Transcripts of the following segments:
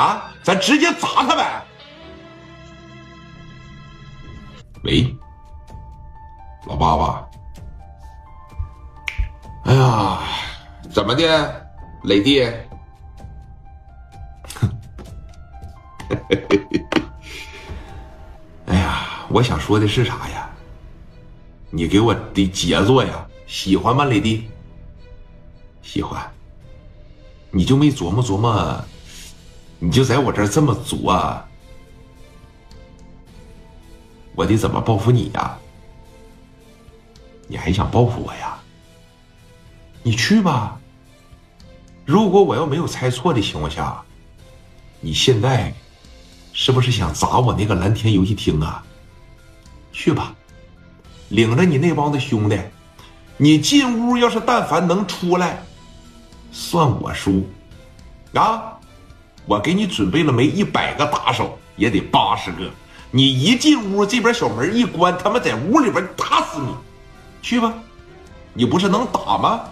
啊，咱直接砸他呗。喂，老爸爸。哎呀，怎么的，雷弟？哎呀，我想说的是啥呀？你给我的杰作呀，喜欢吗，雷弟？喜欢。你就没琢磨琢磨？你就在我这儿这么作，啊我得怎么报复你呀？你还想报复我呀？你去吧。如果我要没有猜错的情况下，你现在是不是想砸我那个蓝天游戏厅啊？去吧，领着你那帮子兄弟，你进屋要是但凡能出来，算我输啊！我给你准备了没一百个打手，也得八十个。你一进屋，这边小门一关，他们在屋里边打死你。去吧，你不是能打吗？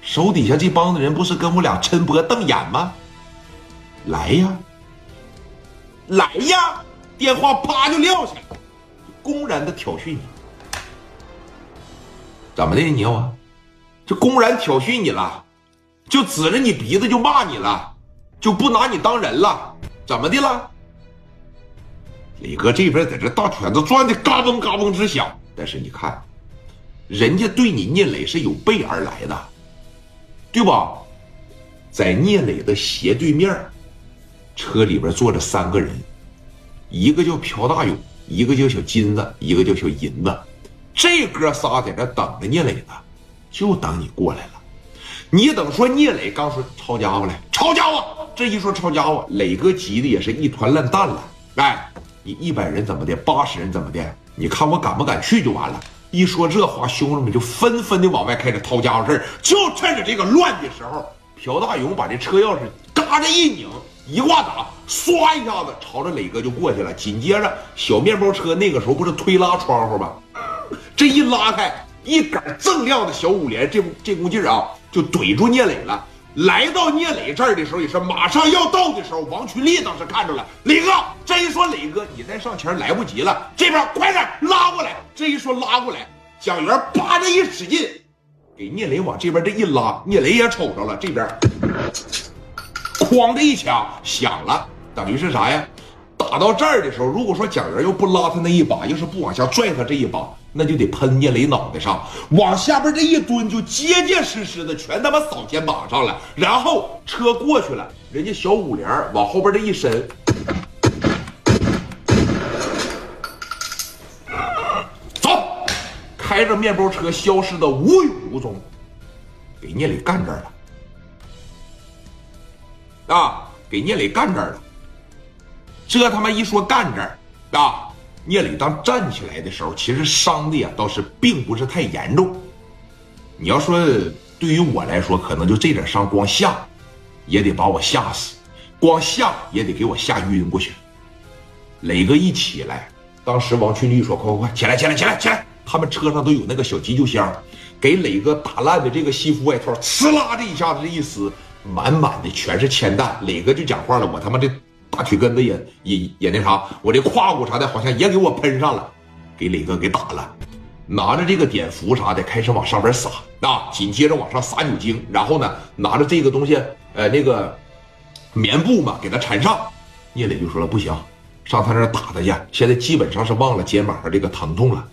手底下这帮子人不是跟我俩抻脖瞪眼吗？来呀，来呀！电话啪就撂下，公然的挑衅你，怎么的？你要啊？就公然挑衅你了，就指着你鼻子就骂你了，就不拿你当人了，怎么的了？李哥这边在这大圈子转的嘎嘣嘎嘣直响，但是你看，人家对你聂磊是有备而来的。对吧？在聂磊的斜对面，车里边坐着三个人，一个叫朴大勇，一个叫小金子，一个叫小银子。这哥仨在这等着聂磊呢，就等你过来了。你等说聂磊刚说抄家伙来，抄家伙，这一说抄家伙，磊哥急的也是一团烂蛋了。哎，你一百人怎么的？八十人怎么的？你看我敢不敢去就完了。一说这话，兄弟们就纷纷的往外开始掏家伙事。就趁着这个乱的时候，朴大勇把这车钥匙嘎着一拧，一挂档，唰一下子朝着磊哥就过去了。紧接着，小面包车那个时候不是推拉窗户吗？这一拉开，一杆锃亮的小五连，这这股劲儿啊，就怼住聂磊了。来到聂磊这儿的时候，也是马上要到的时候，王群力当时看着了，磊哥，这一说磊哥，你再上前来不及了，这边快点拉过来。这一说拉过来，蒋元叭的一使劲，给聂磊往这边这一拉，聂磊也瞅着了，这边哐的一枪响了，等于是啥呀？打到这儿的时候，如果说蒋元要不拉他那一把，要是不往下拽他这一把。那就得喷聂磊脑袋上，往下边这一蹲，就结结实实的全他妈扫肩膀上了。然后车过去了，人家小五连往后边这一伸，走，开着面包车消失的无影无踪，给聂磊干这儿了，啊，给聂磊干这儿了。这他妈一说干这儿啊！聂磊当站起来的时候，其实伤的呀倒是并不是太严重。你要说对于我来说，可能就这点伤，光吓也得把我吓死，光吓也得给我吓晕过去。磊哥一起来，当时王群力说：“快快快，起来起来起来起来！”他们车上都有那个小急救箱，给磊哥打烂的这个西服外套，呲啦这一下子这一撕，满满的全是铅弹。磊哥就讲话了：“我他妈这。”大腿根子也也也那啥，我这胯骨啥的，好像也给我喷上了，给磊哥给打了。拿着这个碘伏啥的，开始往上边撒啊，紧接着往上撒酒精，然后呢，拿着这个东西，呃，那个棉布嘛，给他缠上。聂磊就说了，不行，上他那打他去。现在基本上是忘了肩膀上这个疼痛了。